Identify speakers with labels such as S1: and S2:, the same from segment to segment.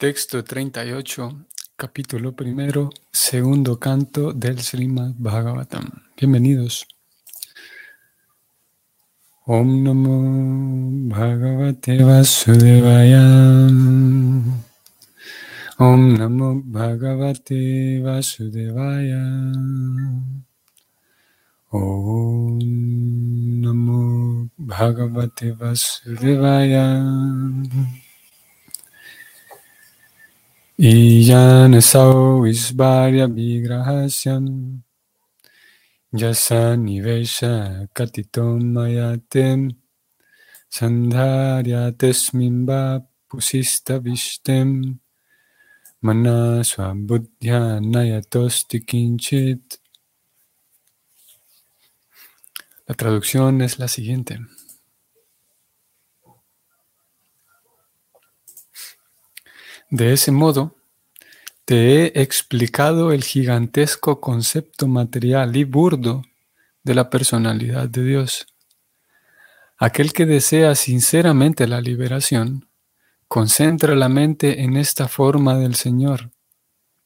S1: Texto 38, capítulo primero, segundo canto del Srimad Bhagavatam. Bienvenidos. Om Namo Bhagavate Vasudevaya. Om Namo Bhagavate Vasudevaya. Om Namo Bhagavate Vasudevaya. Iyanasau isvarya vigrahasyam yasa nivesha katitom mayatem sandharya tesmimba pusista vishtem mana swabudhya nayatosti kinchit. La traducción es la siguiente. De ese modo, te he explicado el gigantesco concepto material y burdo de la personalidad de Dios. Aquel que desea sinceramente la liberación, concentra la mente en esta forma del Señor,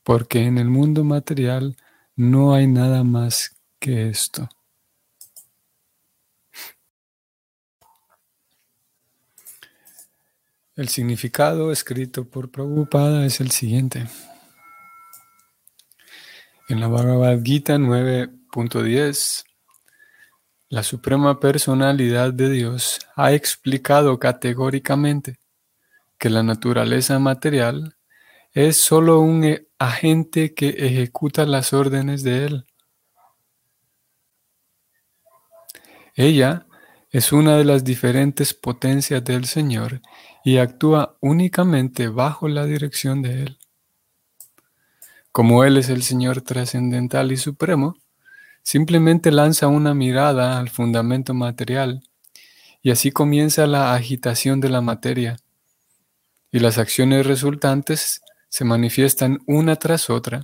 S1: porque en el mundo material no hay nada más que esto. El significado escrito por Prabhupada es el siguiente. En la Bhagavad Gita 9.10, la Suprema Personalidad de Dios ha explicado categóricamente que la naturaleza material es sólo un agente que ejecuta las órdenes de Él. Ella es una de las diferentes potencias del Señor y actúa únicamente bajo la dirección de Él. Como Él es el Señor trascendental y supremo, simplemente lanza una mirada al fundamento material y así comienza la agitación de la materia y las acciones resultantes se manifiestan una tras otra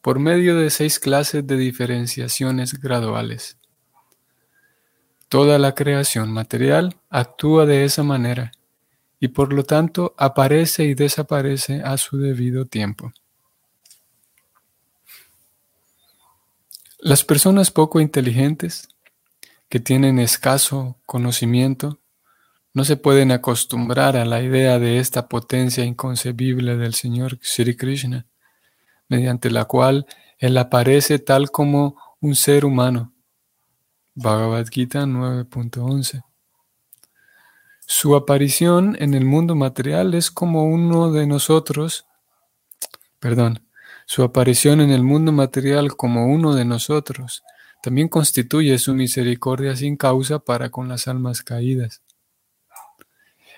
S1: por medio de seis clases de diferenciaciones graduales. Toda la creación material actúa de esa manera y por lo tanto aparece y desaparece a su debido tiempo. Las personas poco inteligentes, que tienen escaso conocimiento, no se pueden acostumbrar a la idea de esta potencia inconcebible del Señor Sri Krishna, mediante la cual Él aparece tal como un ser humano Bhagavad Gita 9.11. Su aparición en el mundo material es como uno de nosotros, perdón, su aparición en el mundo material como uno de nosotros también constituye su misericordia sin causa para con las almas caídas.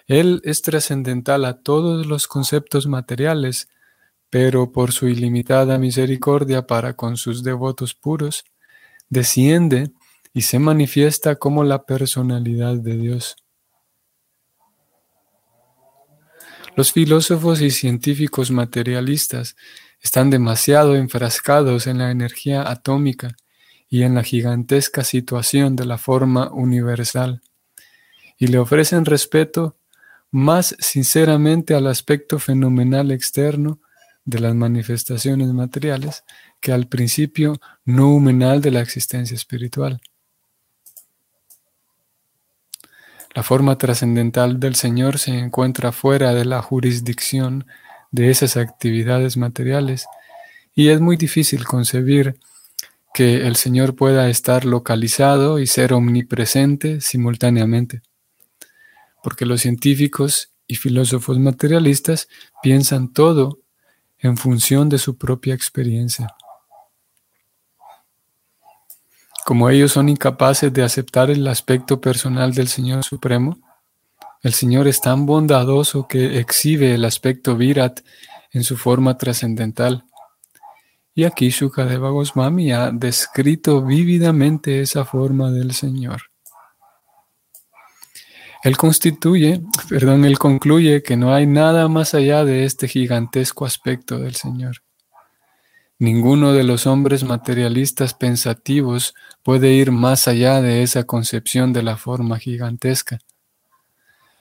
S1: Él es trascendental a todos los conceptos materiales, pero por su ilimitada misericordia para con sus devotos puros, desciende y se manifiesta como la personalidad de Dios. Los filósofos y científicos materialistas están demasiado enfrascados en la energía atómica y en la gigantesca situación de la forma universal, y le ofrecen respeto más sinceramente al aspecto fenomenal externo de las manifestaciones materiales que al principio noumenal de la existencia espiritual. La forma trascendental del Señor se encuentra fuera de la jurisdicción de esas actividades materiales y es muy difícil concebir que el Señor pueda estar localizado y ser omnipresente simultáneamente, porque los científicos y filósofos materialistas piensan todo en función de su propia experiencia. Como ellos son incapaces de aceptar el aspecto personal del Señor Supremo, el Señor es tan bondadoso que exhibe el aspecto Virat en su forma trascendental. Y aquí Shukadeva Goswami ha descrito vívidamente esa forma del Señor. Él constituye, perdón, él concluye que no hay nada más allá de este gigantesco aspecto del Señor. Ninguno de los hombres materialistas pensativos puede ir más allá de esa concepción de la forma gigantesca.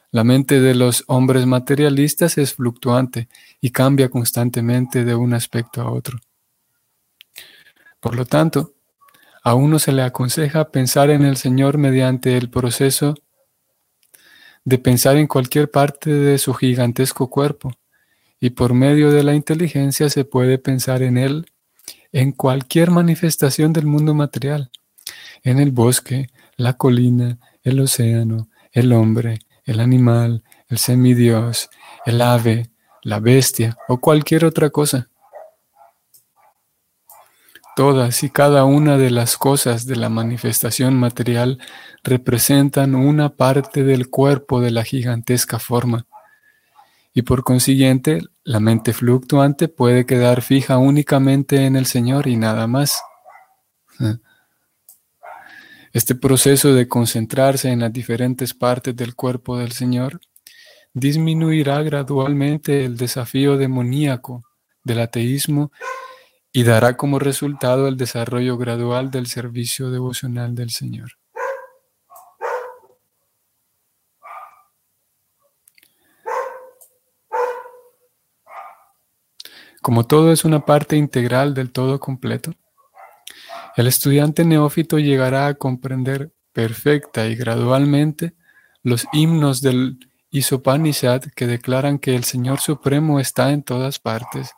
S1: La mente de los hombres materialistas es fluctuante y cambia constantemente de un aspecto a otro. Por lo tanto, a uno se le aconseja pensar en el Señor mediante el proceso de pensar en cualquier parte de su gigantesco cuerpo, y por medio de la inteligencia se puede pensar en Él en cualquier manifestación del mundo material, en el bosque, la colina, el océano, el hombre, el animal, el semidios, el ave, la bestia o cualquier otra cosa. Todas y cada una de las cosas de la manifestación material representan una parte del cuerpo de la gigantesca forma. Y por consiguiente, la mente fluctuante puede quedar fija únicamente en el Señor y nada más. Este proceso de concentrarse en las diferentes partes del cuerpo del Señor disminuirá gradualmente el desafío demoníaco del ateísmo y dará como resultado el desarrollo gradual del servicio devocional del Señor. Como todo es una parte integral del todo completo, el estudiante neófito llegará a comprender perfecta y gradualmente los himnos del Isopanishad que declaran que el Señor Supremo está en todas partes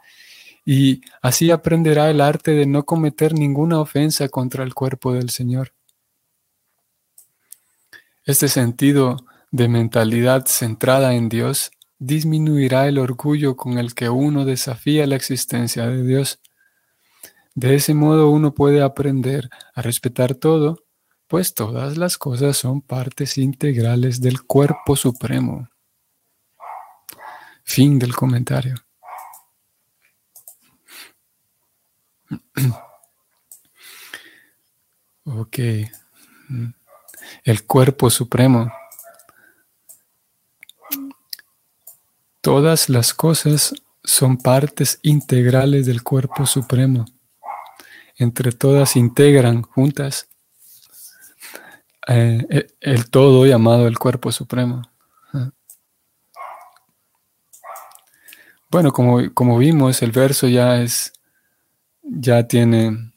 S1: y así aprenderá el arte de no cometer ninguna ofensa contra el cuerpo del Señor. Este sentido de mentalidad centrada en Dios disminuirá el orgullo con el que uno desafía la existencia de Dios. De ese modo uno puede aprender a respetar todo, pues todas las cosas son partes integrales del cuerpo supremo. Fin del comentario. Ok. El cuerpo supremo. Todas las cosas son partes integrales del cuerpo supremo. Entre todas integran juntas eh, el todo llamado el cuerpo supremo. Bueno, como, como vimos, el verso ya es ya tiene,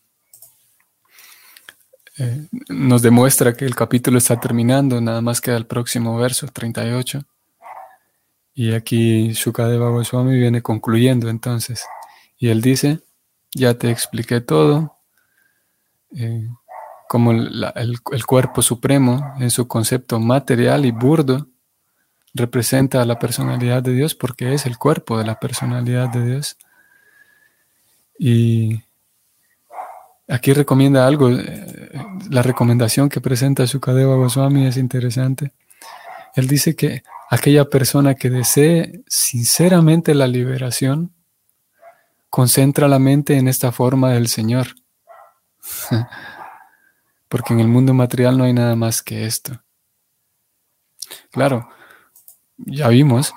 S1: eh, nos demuestra que el capítulo está terminando, nada más queda el próximo verso, 38. Y aquí Shukadeva Goswami viene concluyendo entonces. Y él dice, ya te expliqué todo, eh, como el, el cuerpo supremo en su concepto material y burdo representa a la personalidad de Dios porque es el cuerpo de la personalidad de Dios. Y aquí recomienda algo, eh, la recomendación que presenta Sukadeva Goswami es interesante. Él dice que aquella persona que desee sinceramente la liberación, concentra la mente en esta forma del Señor. Porque en el mundo material no hay nada más que esto. Claro, ya vimos,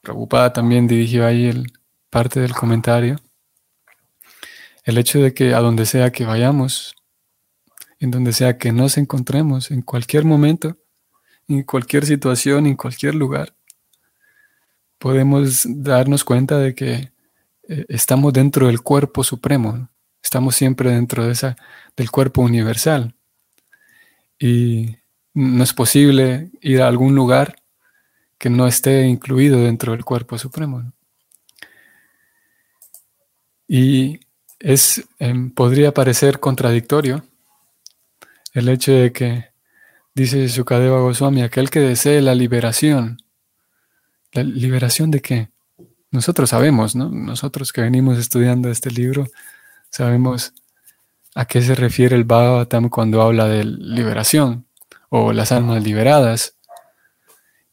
S1: preocupada también dirigió ahí el, parte del comentario el hecho de que a donde sea que vayamos, en donde sea que nos encontremos, en cualquier momento, en cualquier situación, en cualquier lugar, podemos darnos cuenta de que eh, estamos dentro del cuerpo supremo, estamos siempre dentro de esa, del cuerpo universal. Y no es posible ir a algún lugar que no esté incluido dentro del cuerpo supremo. Y es, em, podría parecer contradictorio el hecho de que, dice Sukadeva Goswami, aquel que desee la liberación. ¿La liberación de qué? Nosotros sabemos, ¿no? Nosotros que venimos estudiando este libro, sabemos a qué se refiere el Bhagavatam cuando habla de liberación o las almas liberadas.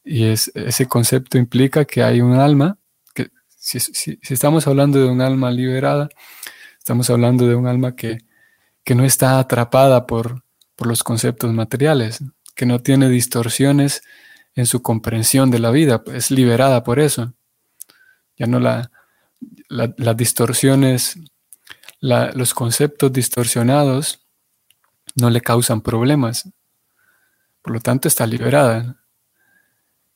S1: Y es, ese concepto implica que hay un alma, que si estamos hablando de un alma liberada, Estamos hablando de un alma que, no está atrapada por, los conceptos materiales, que no tiene distorsiones en su comprensión de la vida, es liberada por eso. Ya no la, las distorsiones, los conceptos distorsionados no le causan problemas. Por lo tanto, está liberada.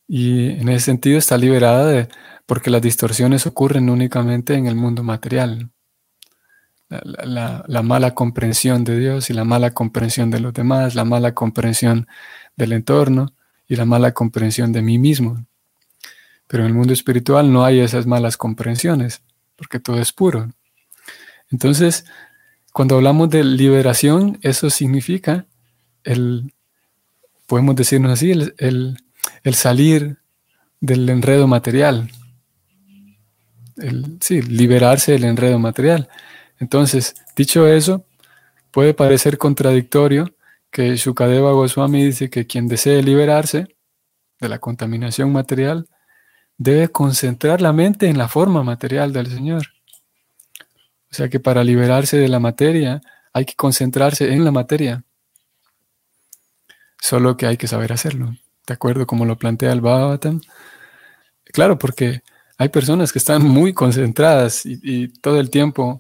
S1: Y en ese sentido está liberada de, porque las distorsiones ocurren únicamente en el mundo material. La, mala comprensión de Dios y la mala comprensión de los demás, la mala comprensión del entorno y la mala comprensión de mí mismo. Pero en el mundo espiritual no hay esas malas comprensiones, porque todo es puro. Entonces, cuando hablamos de liberación, eso significa el, podemos decirnos así, el, salir del enredo material. El, sí, liberarse del enredo material. Entonces, dicho eso, puede parecer contradictorio que Shukadeva Goswami dice que quien desee liberarse de la contaminación material debe concentrar la mente en la forma material del Señor. O sea que para liberarse de la materia hay que concentrarse en la materia. Solo que hay que saber hacerlo. ¿De acuerdo? Como lo plantea el Bhagavatam. Claro, porque hay personas que están muy concentradas y, todo el tiempo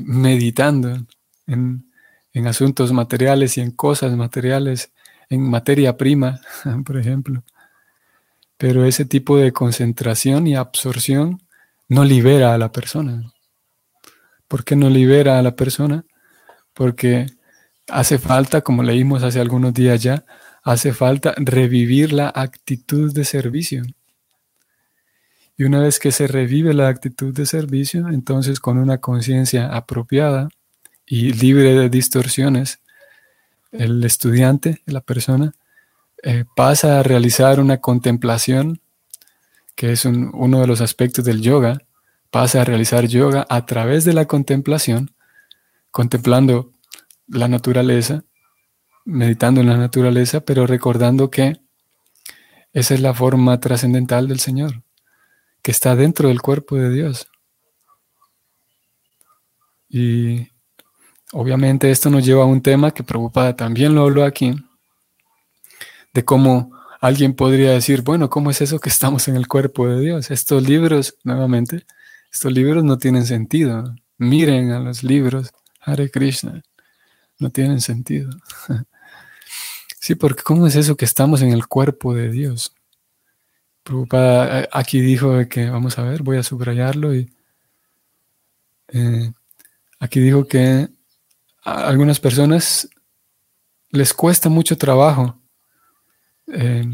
S1: meditando en, en asuntos materiales y en cosas materiales, en materia prima, por ejemplo. Pero ese tipo de concentración y absorción no libera a la persona. ¿Por qué no libera a la persona? Porque hace falta, como leímos hace algunos días ya, hace falta revivir la actitud de servicio. Y una vez que se revive la actitud de servicio, entonces con una conciencia apropiada y libre de distorsiones, el estudiante, la persona, eh, pasa a realizar una contemplación, que es uno de los aspectos del yoga, pasa a realizar yoga a través de la contemplación, contemplando la naturaleza, meditando en la naturaleza, pero recordando que esa es la forma trascendental del Señor, que está dentro del cuerpo de Dios. Y obviamente esto nos lleva a un tema que Prabhupada también lo habló aquí, de cómo alguien podría decir, bueno, ¿cómo es eso que estamos en el cuerpo de Dios? Estos libros, nuevamente, estos libros no tienen sentido. Miren a los libros, Hare Krishna, no tienen sentido. Sí, porque ¿cómo es eso que estamos en el cuerpo de Dios? Prabhupada eh, aquí dijo que, vamos a ver, voy a subrayarlo y eh, aquí dijo que a algunas personas les cuesta mucho trabajo eh,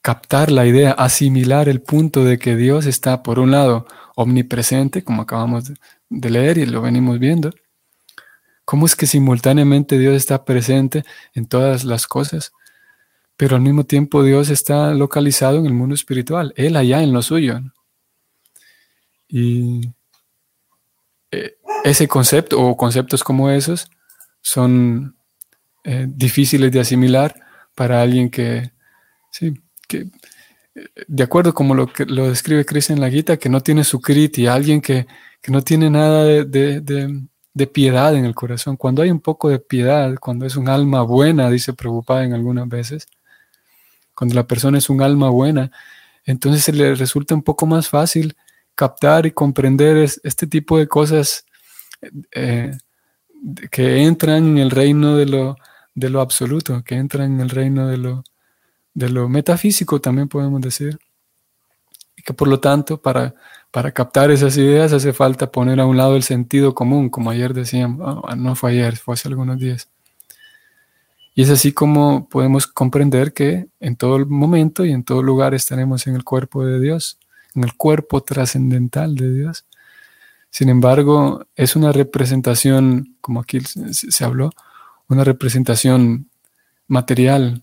S1: captar la idea, asimilar el punto de que Dios está, por un lado, omnipresente, como acabamos de leer y lo venimos viendo. ¿Cómo es que simultáneamente Dios está presente en todas las cosas? Pero al mismo tiempo Dios está localizado en el mundo espiritual, Él allá en lo suyo. Y eh, ese concepto o conceptos como esos son eh, difíciles de asimilar para alguien que, sí, que de acuerdo como lo, que, lo describe Cristo en la Gita, que no tiene su kriti, alguien que, no tiene nada de, piedad en el corazón. Cuando hay un poco de piedad, cuando es un alma buena, dice preocupada en algunas veces, cuando la persona es un alma buena, entonces se le resulta un poco más fácil captar y comprender este tipo de cosas eh, que entran en el reino de lo, de lo absoluto, que entran en el reino de lo, de lo metafísico también podemos decir. Y que por lo tanto, para, para captar esas ideas hace falta poner a un lado el sentido común, como ayer decíamos, ah, no fue ayer, fue hace algunos días. Y es así como podemos comprender que en todo momento y en todo lugar estaremos en el cuerpo de Dios, en el cuerpo trascendental de Dios. Sin embargo, es una representación, como aquí se habló, una representación material,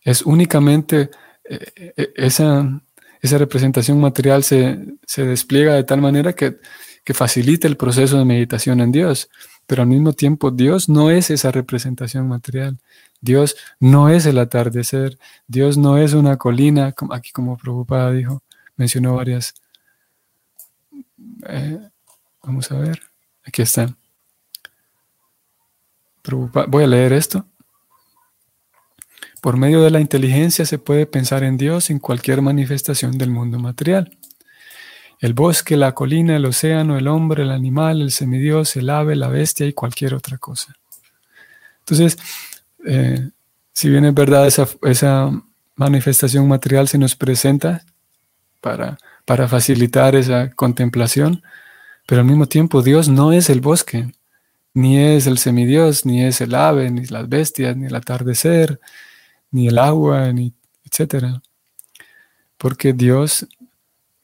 S1: es únicamente eh, eh, esa, esa, representación material se, despliega de tal manera que, que facilita el proceso de meditación en Dios, pero al mismo tiempo Dios no es esa representación material. Dios no es el atardecer, Dios no es una colina, aquí como Prabhupada dijo, mencionó varias. Eh, vamos a ver, aquí está. voy a leer esto. Por medio de la inteligencia se puede pensar en Dios en cualquier manifestación del mundo material. El bosque, la colina, el océano, el hombre, el animal, el semidios, el ave, la bestia y cualquier otra cosa. Entonces, eh, si bien es verdad esa, manifestación material se nos presenta para, para facilitar esa contemplación, pero al mismo tiempo Dios no es el bosque, ni es el semidios, ni es el ave, ni las bestias, ni el atardecer, ni el agua, ni etcétera. Porque Dios,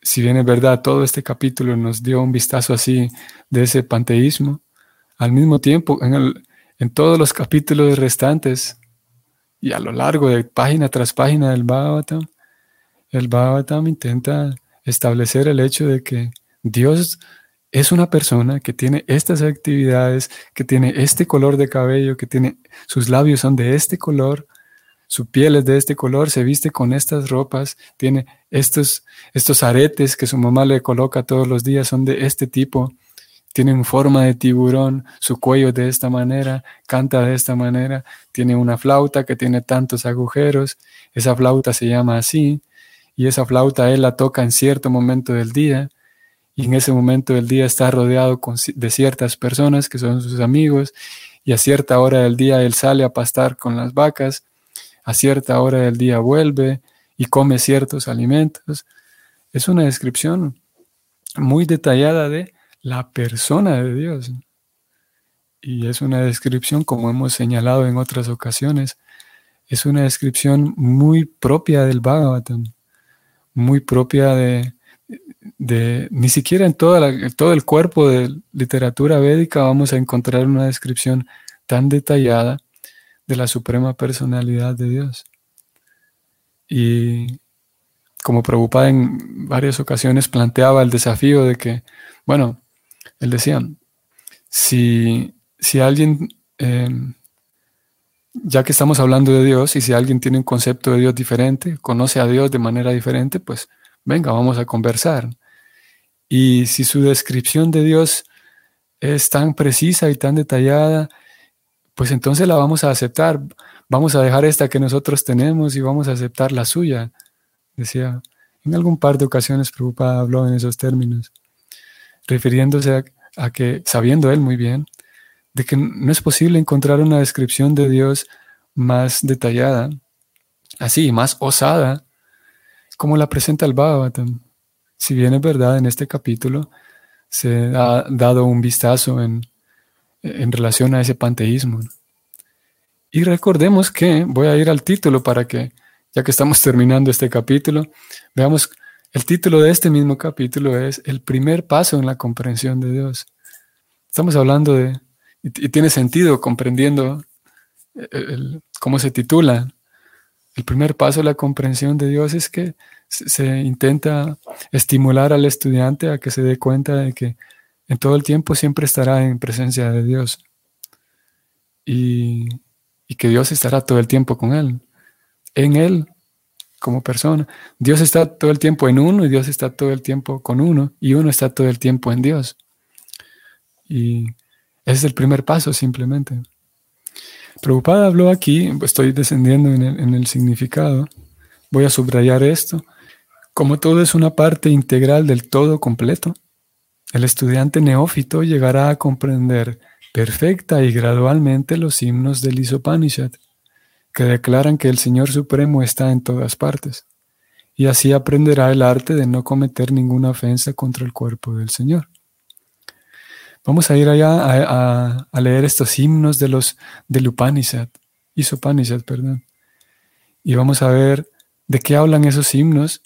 S1: si bien es verdad, todo este capítulo nos dio un vistazo así de ese panteísmo, al mismo tiempo, en, en todos los capítulos restantes y a lo largo de página tras página del Bhagavatam, el Bhagavatam intenta establecer el hecho de que Dios es una persona que tiene estas actividades, que tiene este color de cabello, que tiene sus labios son de este color, su piel es de este color, se viste con estas ropas, tiene estos, estos aretes que su mamá le coloca todos los días, son de este tipo, tienen forma de tiburón, su cuello de esta manera, canta de esta manera, tiene una flauta que tiene tantos agujeros, esa flauta se llama así, y esa flauta él la toca en cierto momento del día, y en ese momento del día está rodeado de ciertas personas que son sus amigos, y a cierta hora del día él sale a pastar con las vacas, a cierta hora del día vuelve y come ciertos alimentos. Es una descripción muy detallada de la persona de Dios. Y es una descripción, como hemos señalado en otras ocasiones, es una descripción muy propia del Bhagavatam, muy propia de, ni siquiera en toda todo el cuerpo de literatura védica vamos a encontrar una descripción tan detallada de la suprema personalidad de Dios. Y como Prabhupada en varias ocasiones planteaba el desafío de que, bueno, él decía, si, si alguien, em, ya que estamos hablando de Dios, y si alguien tiene un concepto de Dios diferente, conoce a Dios de manera diferente, pues venga, vamos a conversar. Y si su descripción de Dios es tan precisa y tan detallada pues entonces la vamos a aceptar. Vamos a dejar esta que nosotros tenemos y vamos a aceptar la suya. Decía, en algún par de ocasiones preocupada habló en esos términos, refiriéndose a, que, sabiendo él muy bien, de que no es posible encontrar una descripción de Dios más detallada, así, más osada, como la presenta el Bhagavatam. Si bien es verdad, en este capítulo se ha dado un vistazo en en relación a ese panteísmo. Y recordemos que, voy a ir al título para que, ya que estamos terminando este capítulo, veamos, el título de este mismo capítulo es El primer paso en la comprensión de Dios. Estamos hablando de, y, tiene sentido comprendiendo cómo se titula. El primer paso en la comprensión de Dios es que se intenta estimular al estudiante a que se dé cuenta de que en todo el tiempo siempre estará en presencia de Dios. Y, que Dios estará todo el tiempo con él, en él como persona. Dios está todo el tiempo en uno y Dios está todo el tiempo con uno y uno está todo el tiempo en Dios. Y ese es el primer paso simplemente. Preocupada habló aquí, estoy descendiendo en el significado, voy a subrayar esto, como todo es una parte integral del todo completo, el estudiante neófito llegará a comprender perfecta y gradualmente los himnos del Isopanishad, que declaran que el Señor Supremo está en todas partes, y así aprenderá el arte de no cometer ninguna ofensa contra el cuerpo del Señor. Vamos a ir allá a, leer estos himnos de los del Upanishad, Isopanishad, perdón, y vamos a ver de qué hablan esos himnos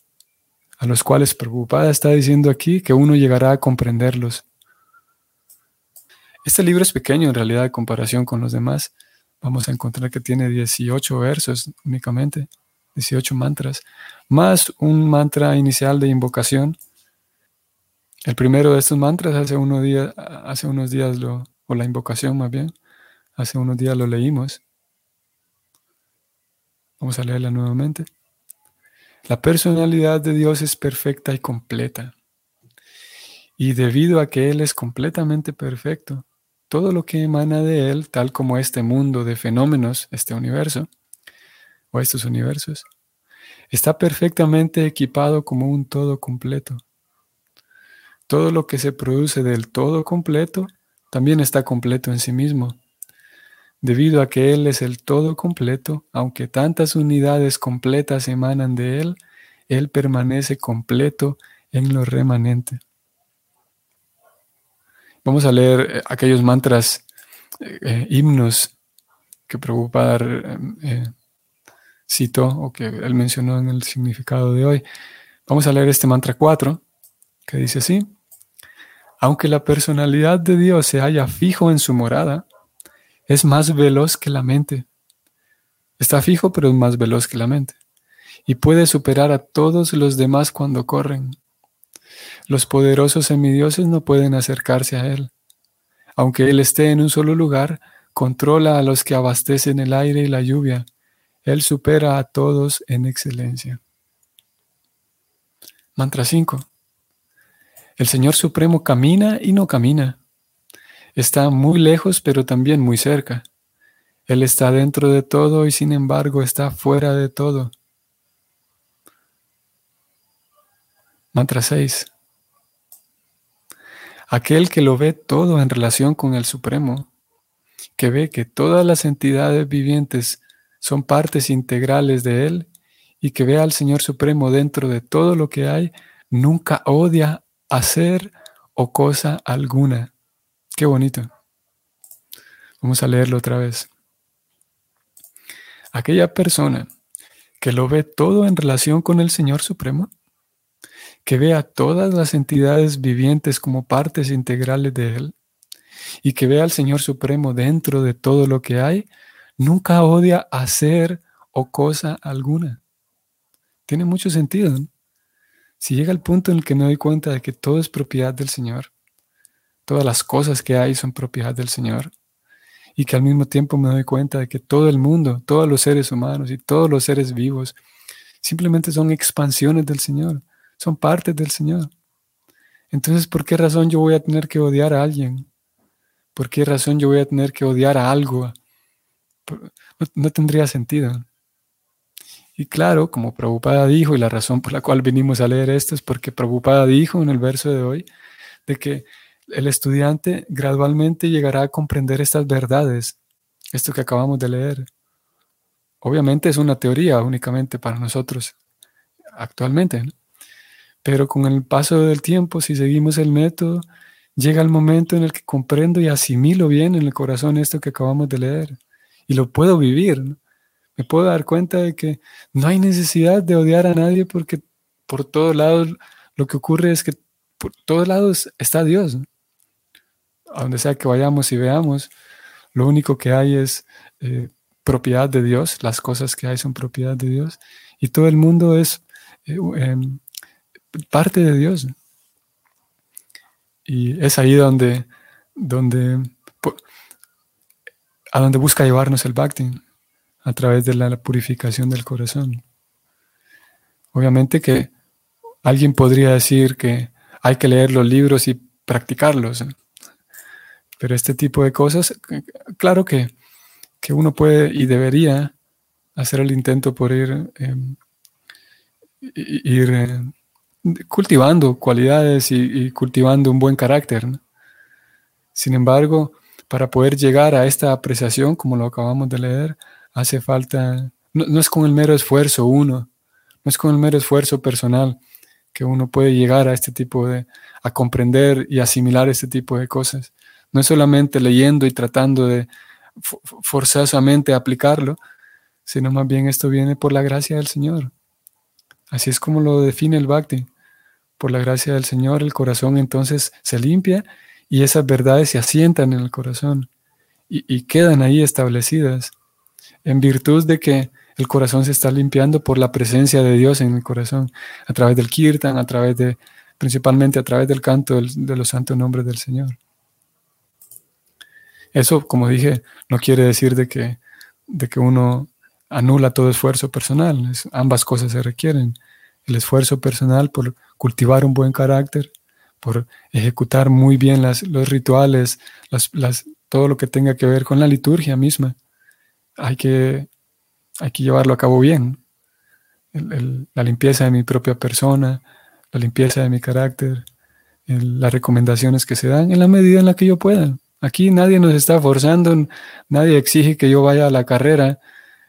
S1: a los cuales preocupada está diciendo aquí que uno llegará a comprenderlos. Este libro es pequeño en realidad en comparación con los demás. Vamos a encontrar que tiene 18 versos únicamente, 18 mantras, más un mantra inicial de invocación. El primero de estos mantras hace, unos días, hace unos días lo, o la invocación más bien, hace unos días lo leímos. Vamos a leerla nuevamente. La personalidad de Dios es perfecta y completa. Y debido a que Él es completamente perfecto, todo lo que emana de Él, tal como este mundo de fenómenos, este universo, o estos universos, está perfectamente equipado como un todo completo. Todo lo que se produce del todo completo también está completo en sí mismo. Debido a que Él es el todo completo, aunque tantas unidades completas emanan de Él, Él permanece completo en lo remanente. Vamos a leer eh, aquellos mantras, eh, eh, himnos que Prabhupada citó o que él mencionó en el significado de hoy. Vamos a leer este mantra 4, que dice así. Aunque la personalidad de Dios se haya fijo en su morada, es más veloz que la mente. Está fijo, pero es más veloz que la mente. Y puede superar a todos los demás cuando corren. Los poderosos semidioses no pueden acercarse a Él. Aunque Él esté en un solo lugar, controla a los que abastecen el aire y la lluvia. Él supera a todos en excelencia. Mantra 5. El Señor Supremo camina y no camina. Está muy lejos pero también muy cerca. Él está dentro de todo y sin embargo está fuera de todo. Mantra 6. Aquel que lo ve todo en relación con el Supremo, que ve que todas las entidades vivientes son partes integrales de Él y que ve al Señor Supremo dentro de todo lo que hay, nunca odia hacer o cosa alguna. Qué bonito. Vamos a leerlo otra vez. Aquella persona que lo ve todo en relación con el Señor Supremo, que ve a todas las entidades vivientes como partes integrales de Él, y que ve al Señor Supremo dentro de todo lo que hay, nunca odia hacer o cosa alguna. Tiene mucho sentido. Si llega el punto en el que me doy cuenta de que todo es propiedad del Señor, todas las cosas que hay son propiedad del Señor, y que al mismo tiempo me doy cuenta de que todo el mundo, todos los seres humanos y todos los seres vivos, simplemente son expansiones del Señor, son partes del Señor. Entonces, ¿por qué razón yo voy a tener que odiar a alguien? ¿Por qué razón yo voy a tener que odiar a algo? No, tendría sentido. Y claro, como Prabhupada dijo, y la razón por la cual vinimos a leer esto es porque Prabhupada dijo en el verso de hoy, de que el estudiante gradualmente llegará a comprender estas verdades, esto que acabamos de leer. Obviamente es una teoría únicamente para nosotros actualmente, pero con el paso del tiempo, si seguimos el método, llega el momento en el que comprendo y asimilo bien en el corazón esto que acabamos de leer y lo puedo vivir. ¿no? me puedo dar cuenta de que no hay necesidad de odiar a nadie porque por todos lados lo que ocurre es que por todos lados está Dios. A donde sea que vayamos y veamos, lo único que hay es eh, propiedad de Dios, las cosas que hay son propiedad de Dios y todo el mundo es eh, em, parte de Dios. Y es ahí donde, donde, a donde busca llevarnos el Bhakti a través de la purificación del corazón. Obviamente que alguien podría decir que hay que leer los libros y practicarlos, pero este tipo de cosas, claro que, uno puede y debería hacer el intento por ir, em, ir eh, cultivando cualidades y, cultivando un buen carácter. Sin embargo, para poder llegar a esta apreciación, como lo acabamos de leer, hace falta, no, es con el mero esfuerzo uno, no es con el mero esfuerzo personal que uno puede llegar a este tipo de, a comprender y asimilar este tipo de cosas. No es solamente leyendo y tratando de forzosamente aplicarlo, sino más bien esto viene por la gracia del Señor. Así es como lo define el Bhakti. Por la gracia del Señor el corazón entonces se limpia y esas verdades se asientan en el corazón y quedan ahí establecidas en virtud de que el corazón se está limpiando por la presencia de Dios en el corazón, a través del kirtan, a través de, principalmente a través del canto de los santos nombres del Señor. Eso, como dije, no quiere decir de que, de que uno anula todo esfuerzo personal. ambas cosas se requieren. El esfuerzo personal por cultivar un buen carácter, por ejecutar muy bien los rituales, todo lo que tenga que ver con la liturgia misma hay que, hay que llevarlo a cabo bien. la limpieza de mi propia persona, la limpieza de mi carácter, las recomendaciones que se dan en la medida en la que yo pueda. Aquí nadie nos está forzando, nadie exige que yo vaya a la carrera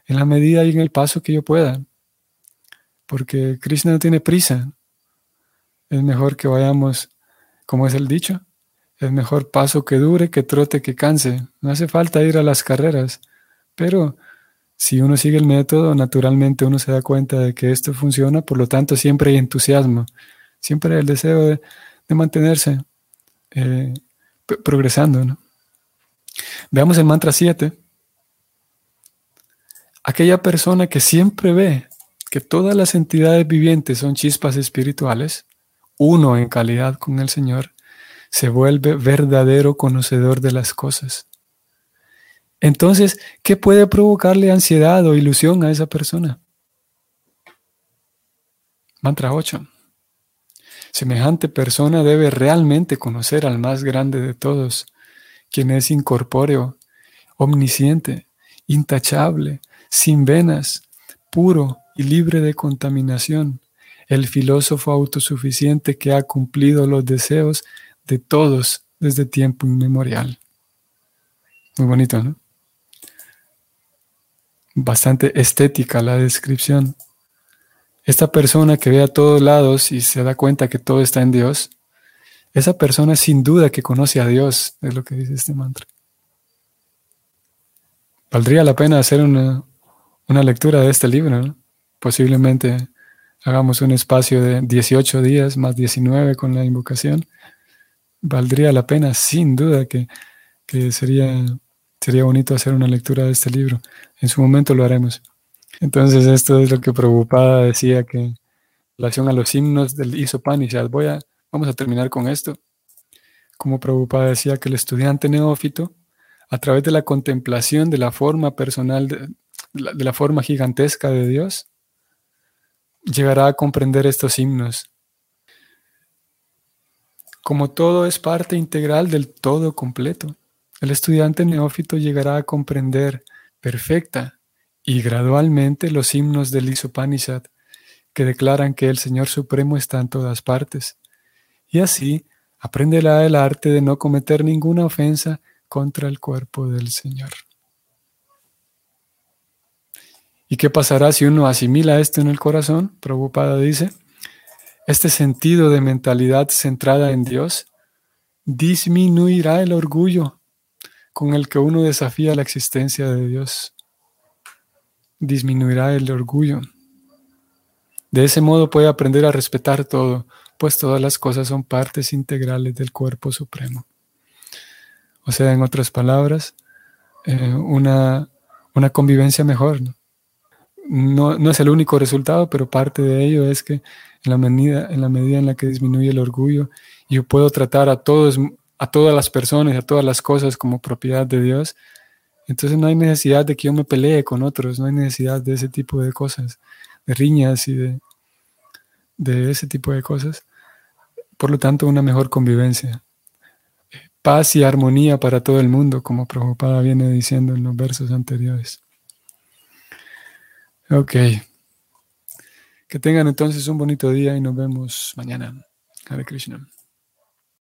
S1: en la medida y en el paso que yo pueda. Porque Krishna no tiene prisa. Es mejor que vayamos, como es el dicho, es mejor paso que dure que trote que canse. No hace falta ir a las carreras. Pero si uno sigue el método, naturalmente uno se da cuenta de que esto funciona, por lo tanto siempre hay entusiasmo, siempre hay el deseo de, mantenerse eh, progresando. ¿no? Veamos el mantra 7. Aquella persona que siempre ve que todas las entidades vivientes son chispas espirituales, uno en calidad con el Señor, se vuelve verdadero conocedor de las cosas. Entonces, ¿qué puede provocarle ansiedad o ilusión a esa persona? Mantra 8. Semejante persona debe realmente conocer al más grande de todos, quien es incorpóreo, omnisciente, intachable, sin venas, puro y libre de contaminación, el filósofo autosuficiente que ha cumplido los deseos de todos desde tiempo inmemorial. Muy bonito, ¿no? Bastante estética la descripción. Esta persona que ve a todos lados y se da cuenta que todo está en Dios, esa persona sin duda que conoce a Dios, es lo que dice este mantra. Valdría la pena hacer una, lectura de este libro. Posiblemente hagamos un espacio de 18 días más 19 con la invocación. Valdría la pena, sin duda, que, sería, sería bonito hacer una lectura de este libro. En su momento lo haremos. Entonces, esto es lo que Prabhupada decía que en relación a los himnos del Isopanishad. Voy a, Vamos a terminar con esto. Como Prabhupada decía que el estudiante neófito, a través de la contemplación de la forma personal, de, la, forma gigantesca de Dios, llegará a comprender estos himnos. Como todo es parte integral del todo completo, el estudiante neófito llegará a comprender perfecta y gradualmente los himnos del Isopanishad que declaran que el Señor Supremo está en todas partes y así aprenderá el arte de no cometer ninguna ofensa contra el cuerpo del Señor. ¿Y qué pasará si uno asimila esto en el corazón? Prabhupada dice, este sentido de mentalidad centrada en Dios disminuirá el orgullo con el que uno desafía la existencia de Dios. Disminuirá el orgullo. De ese modo puede aprender a respetar todo, pues todas las cosas son partes integrales del cuerpo supremo. O sea, en otras palabras, eh, una, convivencia mejor. ¿no? No, es el único resultado, pero parte de ello es que en la, medida, en la medida en la que disminuye el orgullo, yo puedo tratar a, todos, a todas las personas, a todas las cosas como propiedad de Dios. Entonces no hay necesidad de que yo me pelee con otros, no hay necesidad de ese tipo de cosas, de riñas y de, ese tipo de cosas por lo tanto una mejor convivencia. Paz y armonía para todo el mundo, como Prabhupada viene diciendo en los versos anteriores. Ok. Que tengan entonces un bonito día y nos vemos mañana. Hare Krishna.